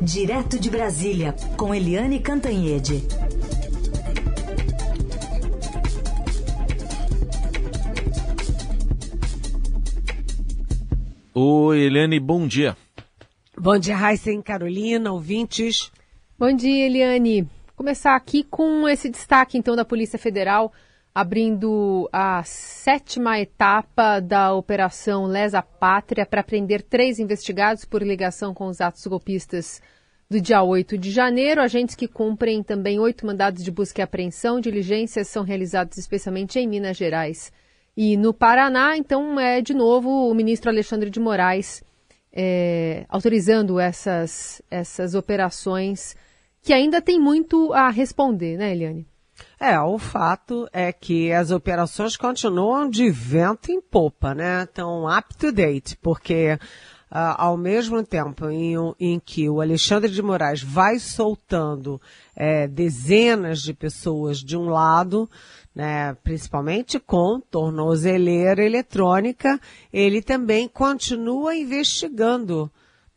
Direto de Brasília, com Eliane Cantanhede. Oi, Eliane, bom dia. Bom dia, Raíssen, Carolina, ouvintes. Bom dia, Eliane. Começar aqui com esse destaque, então, da Polícia Federal, abrindo a sétima etapa da Operação Lesa Pátria para prender três investigados por ligação com os atos golpistas do dia 8 de janeiro. Agentes que cumprem também oito mandados de busca e apreensão. Diligências são realizadas especialmente em Minas Gerais e no Paraná. Então, é de novo o ministro Alexandre de Moraes é, autorizando essas, essas operações que ainda tem muito a responder, né, Eliane? É, o fato é que as operações continuam de vento em popa, né? Estão up to date, porque Uh, ao mesmo tempo em, em, que o Alexandre de Moraes vai soltando é, dezenas de pessoas de um lado, né, principalmente com tornozeleira eletrônica, ele também continua investigando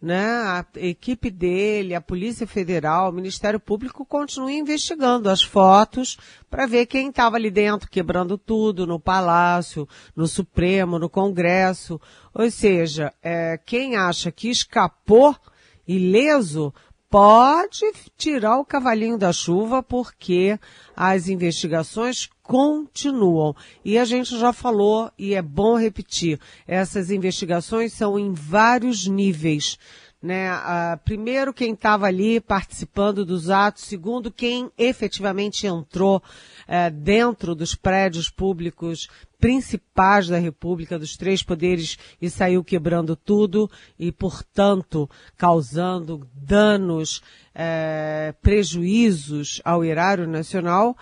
né? A equipe dele, a Polícia Federal, o Ministério Público continuam investigando as fotos para ver quem estava ali dentro quebrando tudo no Palácio, no Supremo, no Congresso. Ou seja, é, quem acha que escapou ileso pode tirar o cavalinho da chuva porque as investigações continuam. E a gente já falou, e é bom repetir, essas investigações são em vários níveis. Né? Uh, primeiro, quem estava ali participando dos atos. Segundo, quem efetivamente entrou uh, dentro dos prédios públicos principais da República, dos três poderes, e saiu quebrando tudo e, portanto, causando danos, uh, prejuízos ao erário nacional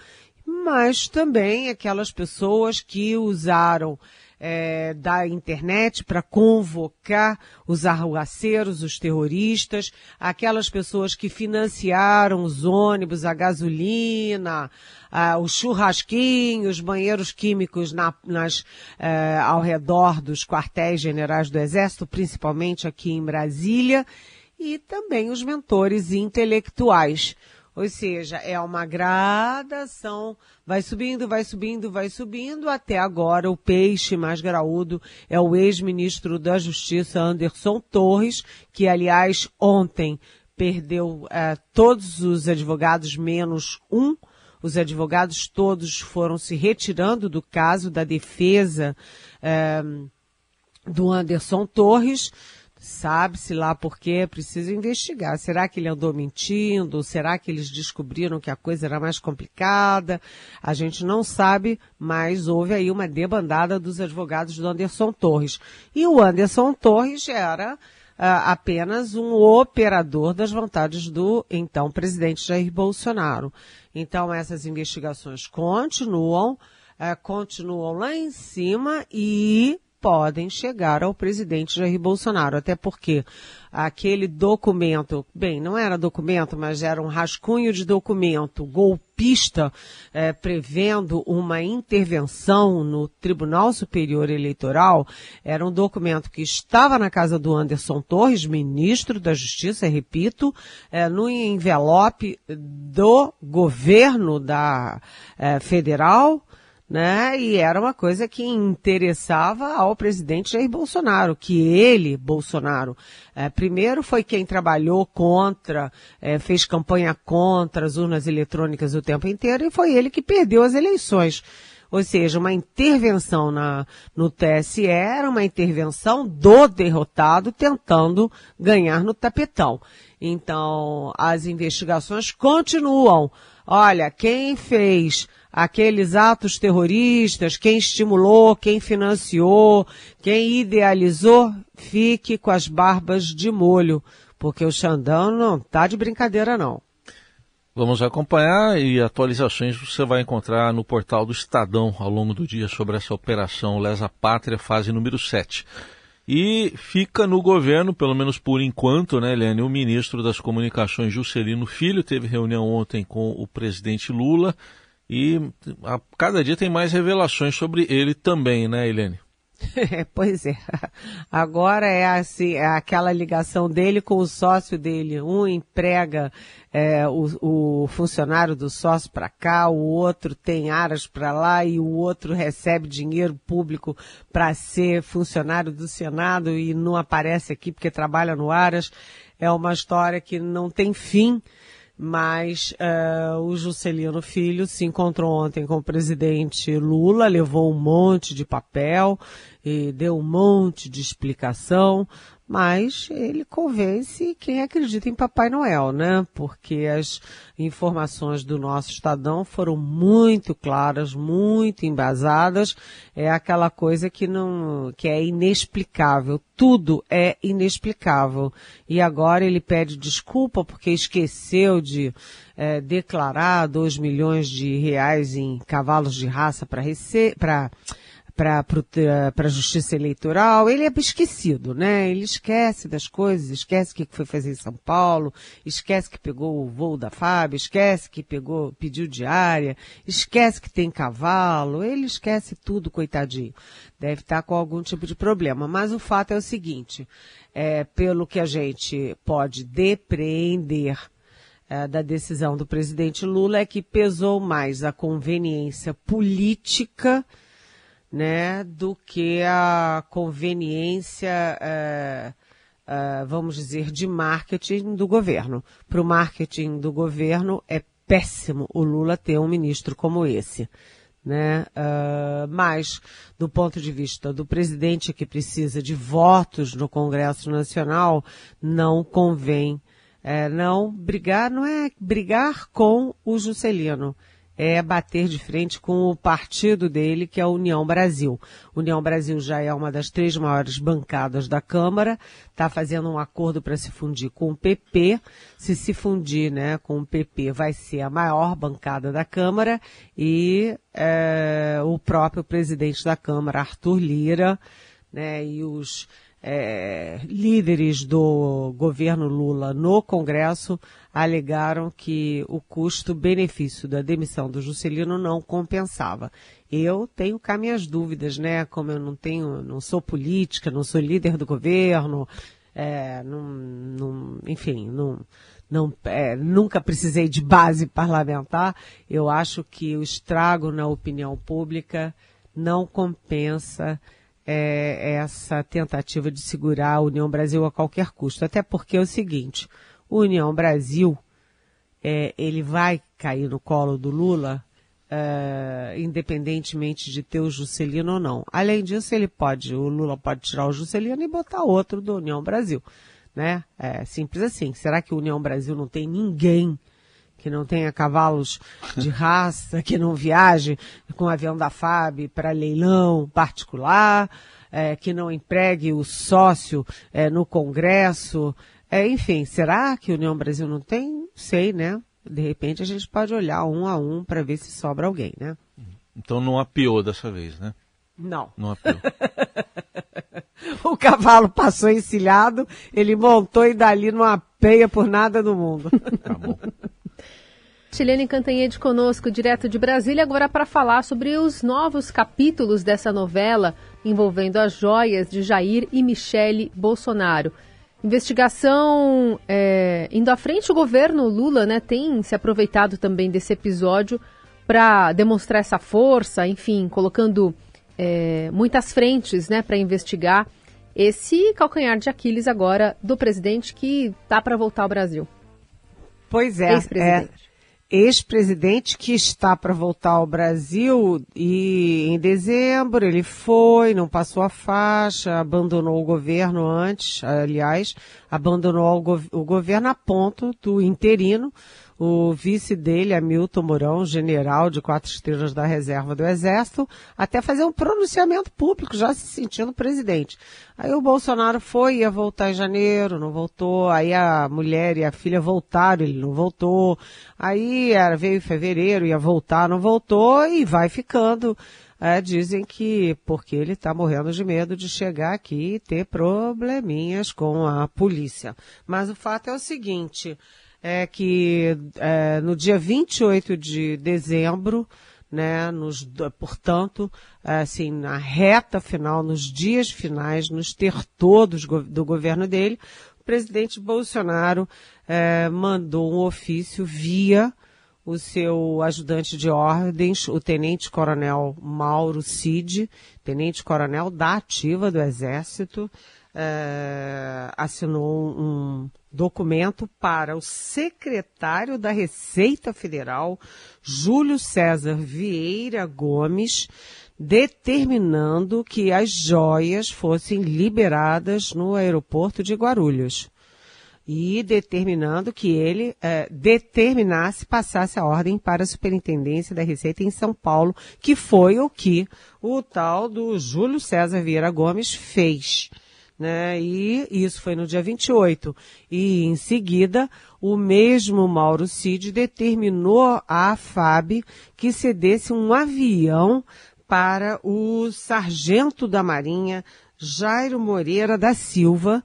mas também aquelas pessoas que usaram é, da internet para convocar os arruaceiros, os terroristas, aquelas pessoas que financiaram os ônibus, a gasolina, os churrasquinhos, os banheiros químicos na, nas, é, ao redor dos quartéis generais do Exército, principalmente aqui em Brasília, e também os mentores intelectuais ou seja, é uma gradação, vai subindo, vai subindo, vai subindo, até agora o peixe mais graúdo é o ex-ministro da Justiça, Anderson Torres, que aliás ontem perdeu é, todos os advogados menos um, os advogados todos foram se retirando do caso da defesa é, do Anderson Torres. Sabe-se lá porque é preciso investigar. Será que ele andou mentindo? Será que eles descobriram que a coisa era mais complicada? A gente não sabe, mas houve aí uma debandada dos advogados do Anderson Torres. E o Anderson Torres era uh, apenas um operador das vontades do então presidente Jair Bolsonaro. Então essas investigações continuam, uh, continuam lá em cima e podem chegar ao presidente Jair Bolsonaro, até porque aquele documento, bem, não era documento, mas era um rascunho de documento golpista é, prevendo uma intervenção no Tribunal Superior Eleitoral, era um documento que estava na casa do Anderson Torres, ministro da Justiça, repito, é, no envelope do governo da é, federal, né? E era uma coisa que interessava ao presidente Jair Bolsonaro, que ele, Bolsonaro, é, primeiro foi quem trabalhou contra, é, fez campanha contra as urnas eletrônicas o tempo inteiro e foi ele que perdeu as eleições. Ou seja, uma intervenção na, no TSE era uma intervenção do derrotado tentando ganhar no tapetão. Então, as investigações continuam. Olha, quem fez aqueles atos terroristas, quem estimulou, quem financiou, quem idealizou, fique com as barbas de molho, porque o Xandão não tá de brincadeira não. Vamos acompanhar e atualizações você vai encontrar no portal do Estadão ao longo do dia sobre essa operação Lesa Pátria, fase número 7. E fica no governo, pelo menos por enquanto, né, Helene, o ministro das Comunicações, Juscelino Filho, teve reunião ontem com o presidente Lula e a cada dia tem mais revelações sobre ele também, né, Helene? pois é. Agora é assim, é aquela ligação dele com o sócio dele. Um emprega é, o, o, funcionário do sócio para cá, o outro tem aras para lá e o outro recebe dinheiro público para ser funcionário do Senado e não aparece aqui porque trabalha no aras. É uma história que não tem fim mas uh, o Juscelino Filho se encontrou ontem com o presidente Lula, levou um monte de papel e deu um monte de explicação, mas ele convence quem acredita em Papai Noel, né? Porque as informações do nosso Estadão foram muito claras, muito embasadas. É aquela coisa que não, que é inexplicável. Tudo é inexplicável. E agora ele pede desculpa porque esqueceu de é, declarar 2 milhões de reais em cavalos de raça para para para a justiça eleitoral, ele é esquecido, né? Ele esquece das coisas, esquece o que foi fazer em São Paulo, esquece que pegou o voo da FAB, esquece que pegou, pediu diária, esquece que tem cavalo, ele esquece tudo, coitadinho. Deve estar com algum tipo de problema. Mas o fato é o seguinte, é, pelo que a gente pode depreender é, da decisão do presidente Lula é que pesou mais a conveniência política né, do que a conveniência, é, é, vamos dizer, de marketing do governo. Para o marketing do governo é péssimo o Lula ter um ministro como esse. Né? Uh, mas, do ponto de vista do presidente que precisa de votos no Congresso Nacional, não convém, é, não brigar, não é brigar com o Juscelino, é bater de frente com o partido dele, que é a União Brasil. União Brasil já é uma das três maiores bancadas da Câmara, está fazendo um acordo para se fundir com o PP. Se se fundir né, com o PP, vai ser a maior bancada da Câmara e é, o próprio presidente da Câmara, Arthur Lira, né, e os é, líderes do governo Lula no Congresso alegaram que o custo-benefício da demissão do Juscelino não compensava. Eu tenho cá minhas dúvidas, né? Como eu não tenho, não sou política, não sou líder do governo, é, não, não, enfim, não, não, é, nunca precisei de base parlamentar. Eu acho que o estrago na opinião pública não compensa é, essa tentativa de segurar a União Brasil a qualquer custo. Até porque é o seguinte, o União Brasil, é, ele vai cair no colo do Lula, é, independentemente de ter o Juscelino ou não. Além disso, ele pode, o Lula pode tirar o Juscelino e botar outro do União Brasil. Né? É simples assim. Será que o União Brasil não tem ninguém que não tenha cavalos de raça, que não viaje com o avião da FAB para leilão particular, é, que não empregue o sócio é, no Congresso. É, enfim, será que a União Brasil não tem? Sei, né? De repente a gente pode olhar um a um para ver se sobra alguém, né? Então não apiou dessa vez, né? Não. Não apiou. o cavalo passou encilhado, ele montou e dali não apeia por nada do mundo. Tá bom. Chilene Cantanhede conosco, direto de Brasília, agora para falar sobre os novos capítulos dessa novela envolvendo as joias de Jair e Michele Bolsonaro. Investigação é, indo à frente, o governo Lula né, tem se aproveitado também desse episódio para demonstrar essa força, enfim, colocando é, muitas frentes né, para investigar esse calcanhar de Aquiles agora do presidente que tá para voltar ao Brasil. Pois é, é ex-presidente que está para voltar ao Brasil e em dezembro ele foi, não passou a faixa, abandonou o governo antes, aliás, abandonou o, o governo a ponto do interino o vice dele, Hamilton Mourão, general de quatro estrelas da reserva do Exército, até fazer um pronunciamento público, já se sentindo presidente. Aí o Bolsonaro foi, ia voltar em janeiro, não voltou. Aí a mulher e a filha voltaram, ele não voltou. Aí veio em fevereiro, ia voltar, não voltou e vai ficando. É, dizem que porque ele está morrendo de medo de chegar aqui e ter probleminhas com a polícia. Mas o fato é o seguinte, é que é, no dia 28 de dezembro, né, nos, portanto, assim, na reta final, nos dias finais, nos ter todos do governo dele, o presidente Bolsonaro eh, mandou um ofício via o seu ajudante de ordens, o tenente-coronel Mauro Cid, tenente-coronel da ativa do Exército, eh, assinou um documento para o secretário da Receita Federal, Júlio César Vieira Gomes, determinando que as joias fossem liberadas no aeroporto de Guarulhos e determinando que ele eh, determinasse, passasse a ordem para a Superintendência da Receita em São Paulo, que foi o que o tal do Júlio César Vieira Gomes fez. Né? E isso foi no dia 28. E em seguida, o mesmo Mauro Cid determinou à FAB que cedesse um avião para o sargento da Marinha, Jairo Moreira da Silva,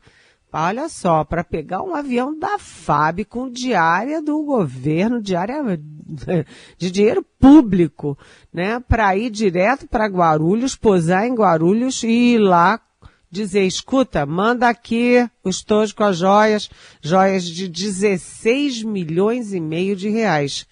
Olha só, para pegar um avião da FAB com diária do governo, diária de dinheiro público, né, para ir direto para Guarulhos, posar em Guarulhos e ir lá dizer, escuta, manda aqui o estojo com as joias, joias de 16 milhões e meio de reais.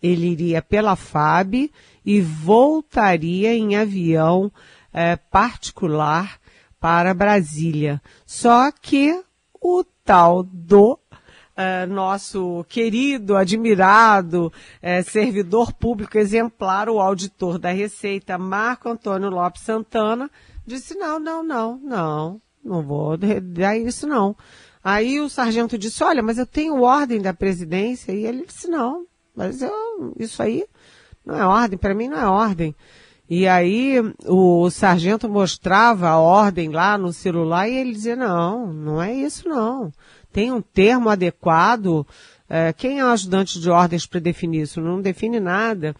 Ele iria pela FAB e voltaria em avião é, particular para Brasília. Só que o tal do uh, nosso querido, admirado uh, servidor público exemplar, o auditor da Receita, Marco Antônio Lopes Santana, disse: não, não, não, não, não vou dar isso não. Aí o sargento disse: olha, mas eu tenho ordem da presidência. E ele disse: não, mas eu, isso aí não é ordem, para mim não é ordem. E aí o sargento mostrava a ordem lá no celular e ele dizia, não, não é isso não. Tem um termo adequado. É, quem é o ajudante de ordens para definir isso? Não define nada.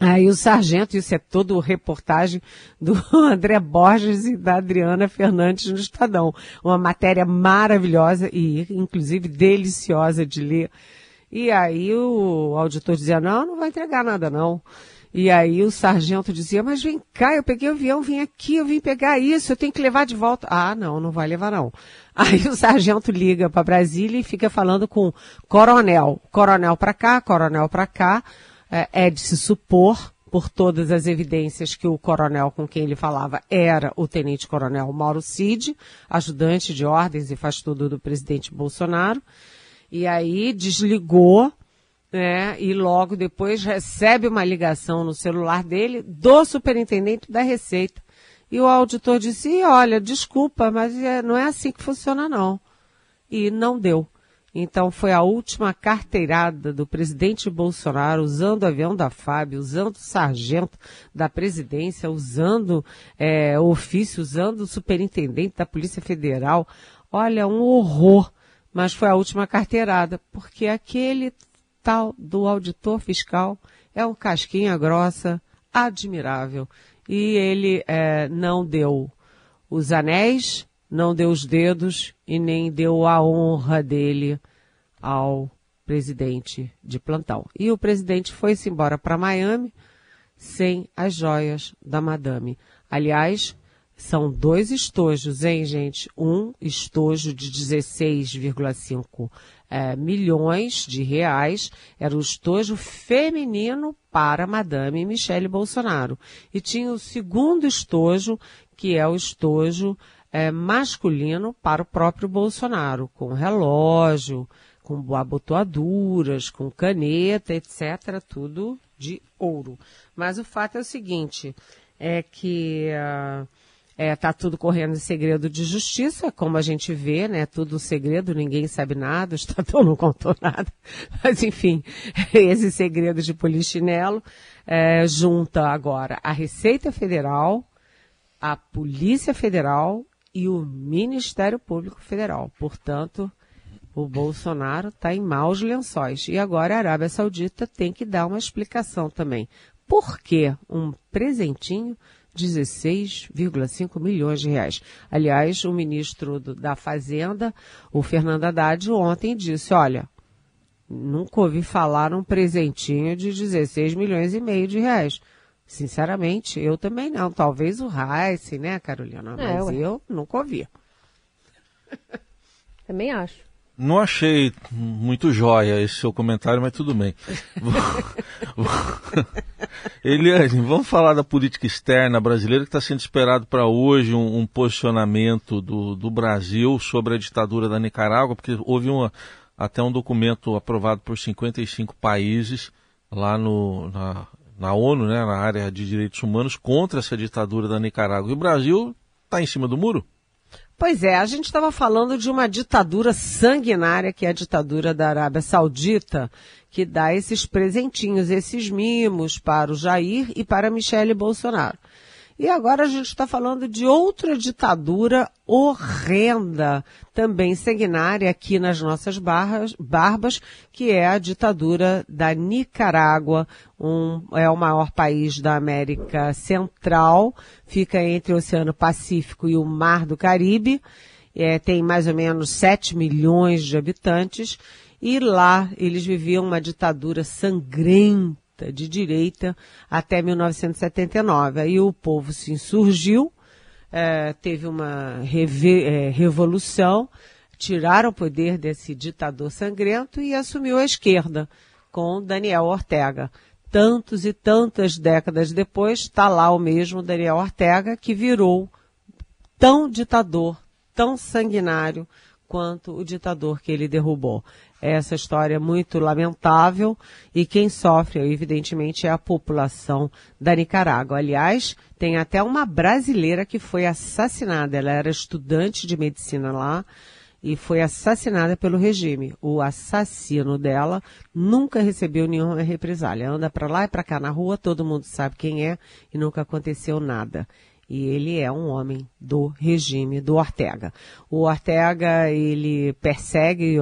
Aí o sargento, isso é todo reportagem do André Borges e da Adriana Fernandes no Estadão. Uma matéria maravilhosa e, inclusive, deliciosa de ler. E aí o auditor dizia, não, não vai entregar nada não. E aí o sargento dizia, mas vem cá, eu peguei o avião, vim aqui, eu vim pegar isso, eu tenho que levar de volta. Ah, não, não vai levar não. Aí o sargento liga para Brasília e fica falando com coronel. Coronel para cá, coronel para cá. É, é de se supor, por todas as evidências, que o coronel com quem ele falava era o tenente-coronel Mauro Cid, ajudante de ordens e faz tudo do presidente Bolsonaro. E aí desligou né? E logo depois recebe uma ligação no celular dele do superintendente da Receita. E o auditor disse, olha, desculpa, mas é, não é assim que funciona não. E não deu. Então foi a última carteirada do presidente Bolsonaro, usando o avião da FAB, usando o sargento da presidência, usando é, o ofício, usando o superintendente da Polícia Federal. Olha, um horror. Mas foi a última carteirada, porque aquele tal do auditor fiscal é um casquinha grossa, admirável. E ele é, não deu os anéis, não deu os dedos e nem deu a honra dele ao presidente de plantão. E o presidente foi-se embora para Miami sem as joias da madame. Aliás, são dois estojos, hein, gente? Um estojo de 16,5 é, milhões de reais era o estojo feminino para Madame Michele Bolsonaro. E tinha o segundo estojo, que é o estojo é, masculino para o próprio Bolsonaro, com relógio, com abotoaduras, com caneta, etc., tudo de ouro. Mas o fato é o seguinte, é que uh, é, tá tudo correndo em segredo de justiça, como a gente vê, né? Tudo segredo, ninguém sabe nada, o Estadão não contou nada. Mas, enfim, esse segredo de polichinelo é, junta agora a Receita Federal, a Polícia Federal e o Ministério Público Federal. Portanto, o Bolsonaro está em maus lençóis. E agora a Arábia Saudita tem que dar uma explicação também. Por que um presentinho 16,5 milhões de reais. Aliás, o ministro do, da Fazenda, o Fernando Haddad, ontem disse, olha, Nunca ouvi falar num presentinho de 16 milhões e meio de reais. Sinceramente, eu também não. Talvez o Rice, né, Carolina? É, Mas eu nunca ouvi. Também acho. Não achei muito jóia esse seu comentário, mas tudo bem. Eliane, vamos falar da política externa brasileira que está sendo esperado para hoje um, um posicionamento do, do, Brasil sobre a ditadura da Nicarágua, porque houve uma, até um documento aprovado por 55 países lá no, na, na ONU, né, na área de direitos humanos, contra essa ditadura da Nicarágua. E o Brasil está em cima do muro? Pois é, a gente estava falando de uma ditadura sanguinária, que é a ditadura da Arábia Saudita, que dá esses presentinhos, esses mimos para o Jair e para Michele Bolsonaro. E agora a gente está falando de outra ditadura horrenda, também sanguinária aqui nas nossas barras, barbas, que é a ditadura da Nicarágua, um, é o maior país da América Central, fica entre o Oceano Pacífico e o Mar do Caribe, é, tem mais ou menos 7 milhões de habitantes, e lá eles viviam uma ditadura sangrenta de direita até 1979. Aí o povo se insurgiu, é, teve uma reve, é, revolução, tiraram o poder desse ditador sangrento e assumiu a esquerda com Daniel Ortega. Tantos e tantas décadas depois, está lá o mesmo Daniel Ortega que virou tão ditador, tão sanguinário quanto o ditador que ele derrubou essa história é muito lamentável e quem sofre, evidentemente, é a população da Nicarágua. Aliás, tem até uma brasileira que foi assassinada. Ela era estudante de medicina lá e foi assassinada pelo regime. O assassino dela nunca recebeu nenhuma represália. Anda para lá e para cá na rua, todo mundo sabe quem é e nunca aconteceu nada e ele é um homem do regime do Ortega. O Ortega, ele persegue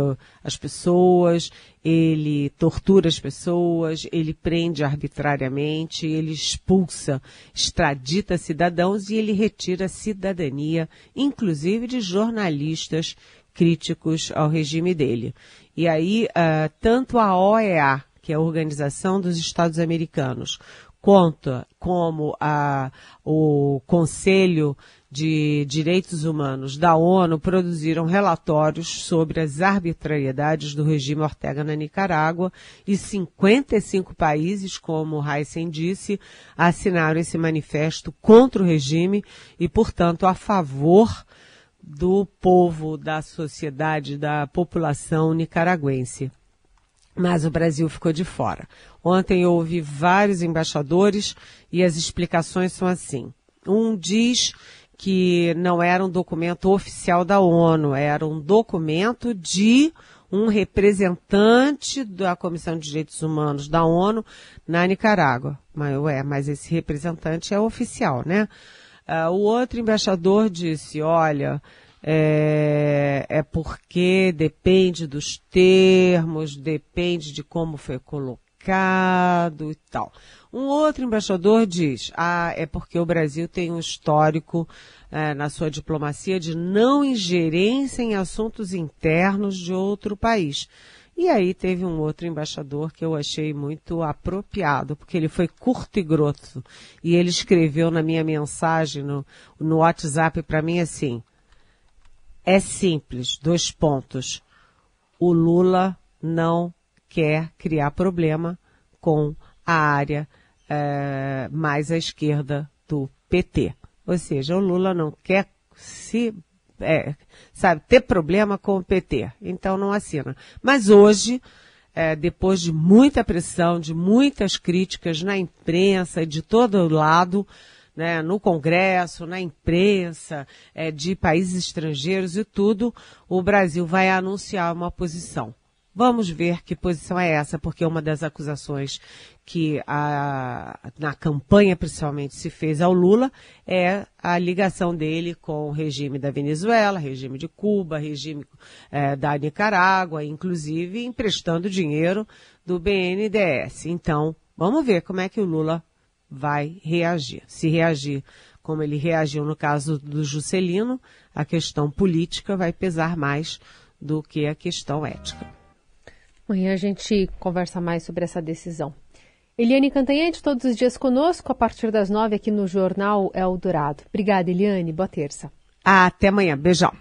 as pessoas, ele tortura as pessoas, ele prende arbitrariamente, ele expulsa, extradita cidadãos e ele retira cidadania, inclusive de jornalistas críticos ao regime dele. E aí, uh, tanto a OEA, que é a Organização dos Estados Americanos, conta como a, o Conselho de Direitos Humanos da ONU produziram relatórios sobre as arbitrariedades do regime Ortega na Nicarágua e 55 países, como Heisen disse, assinaram esse manifesto contra o regime e, portanto, a favor do povo, da sociedade, da população nicaragüense mas o Brasil ficou de fora. Ontem eu ouvi vários embaixadores e as explicações são assim. Um diz que não era um documento oficial da ONU, era um documento de um representante da Comissão de Direitos Humanos da ONU na Nicarágua. Mas, ué, mas esse representante é oficial, né? Uh, o outro embaixador disse, olha, é, é porque depende dos termos, depende de como foi colocado e tal. Um outro embaixador diz, ah, é porque o Brasil tem um histórico é, na sua diplomacia de não ingerência em assuntos internos de outro país. E aí teve um outro embaixador que eu achei muito apropriado, porque ele foi curto e grosso. E ele escreveu na minha mensagem no, no WhatsApp para mim assim, é simples, dois pontos. O Lula não quer criar problema com a área é, mais à esquerda do PT. Ou seja, o Lula não quer se, é, sabe, ter problema com o PT. Então não assina. Mas hoje, é, depois de muita pressão, de muitas críticas na imprensa e de todo lado, né, no Congresso, na imprensa, é, de países estrangeiros e tudo, o Brasil vai anunciar uma posição. Vamos ver que posição é essa, porque uma das acusações que a, na campanha principalmente se fez ao Lula é a ligação dele com o regime da Venezuela, regime de Cuba, regime é, da Nicarágua, inclusive emprestando dinheiro do BNDES. Então, vamos ver como é que o Lula vai reagir. Se reagir como ele reagiu no caso do Juscelino, a questão política vai pesar mais do que a questão ética. Amanhã a gente conversa mais sobre essa decisão. Eliane Cantanhede, todos os dias conosco, a partir das nove aqui no Jornal Eldorado. Obrigada, Eliane. Boa terça. Até amanhã. Beijão.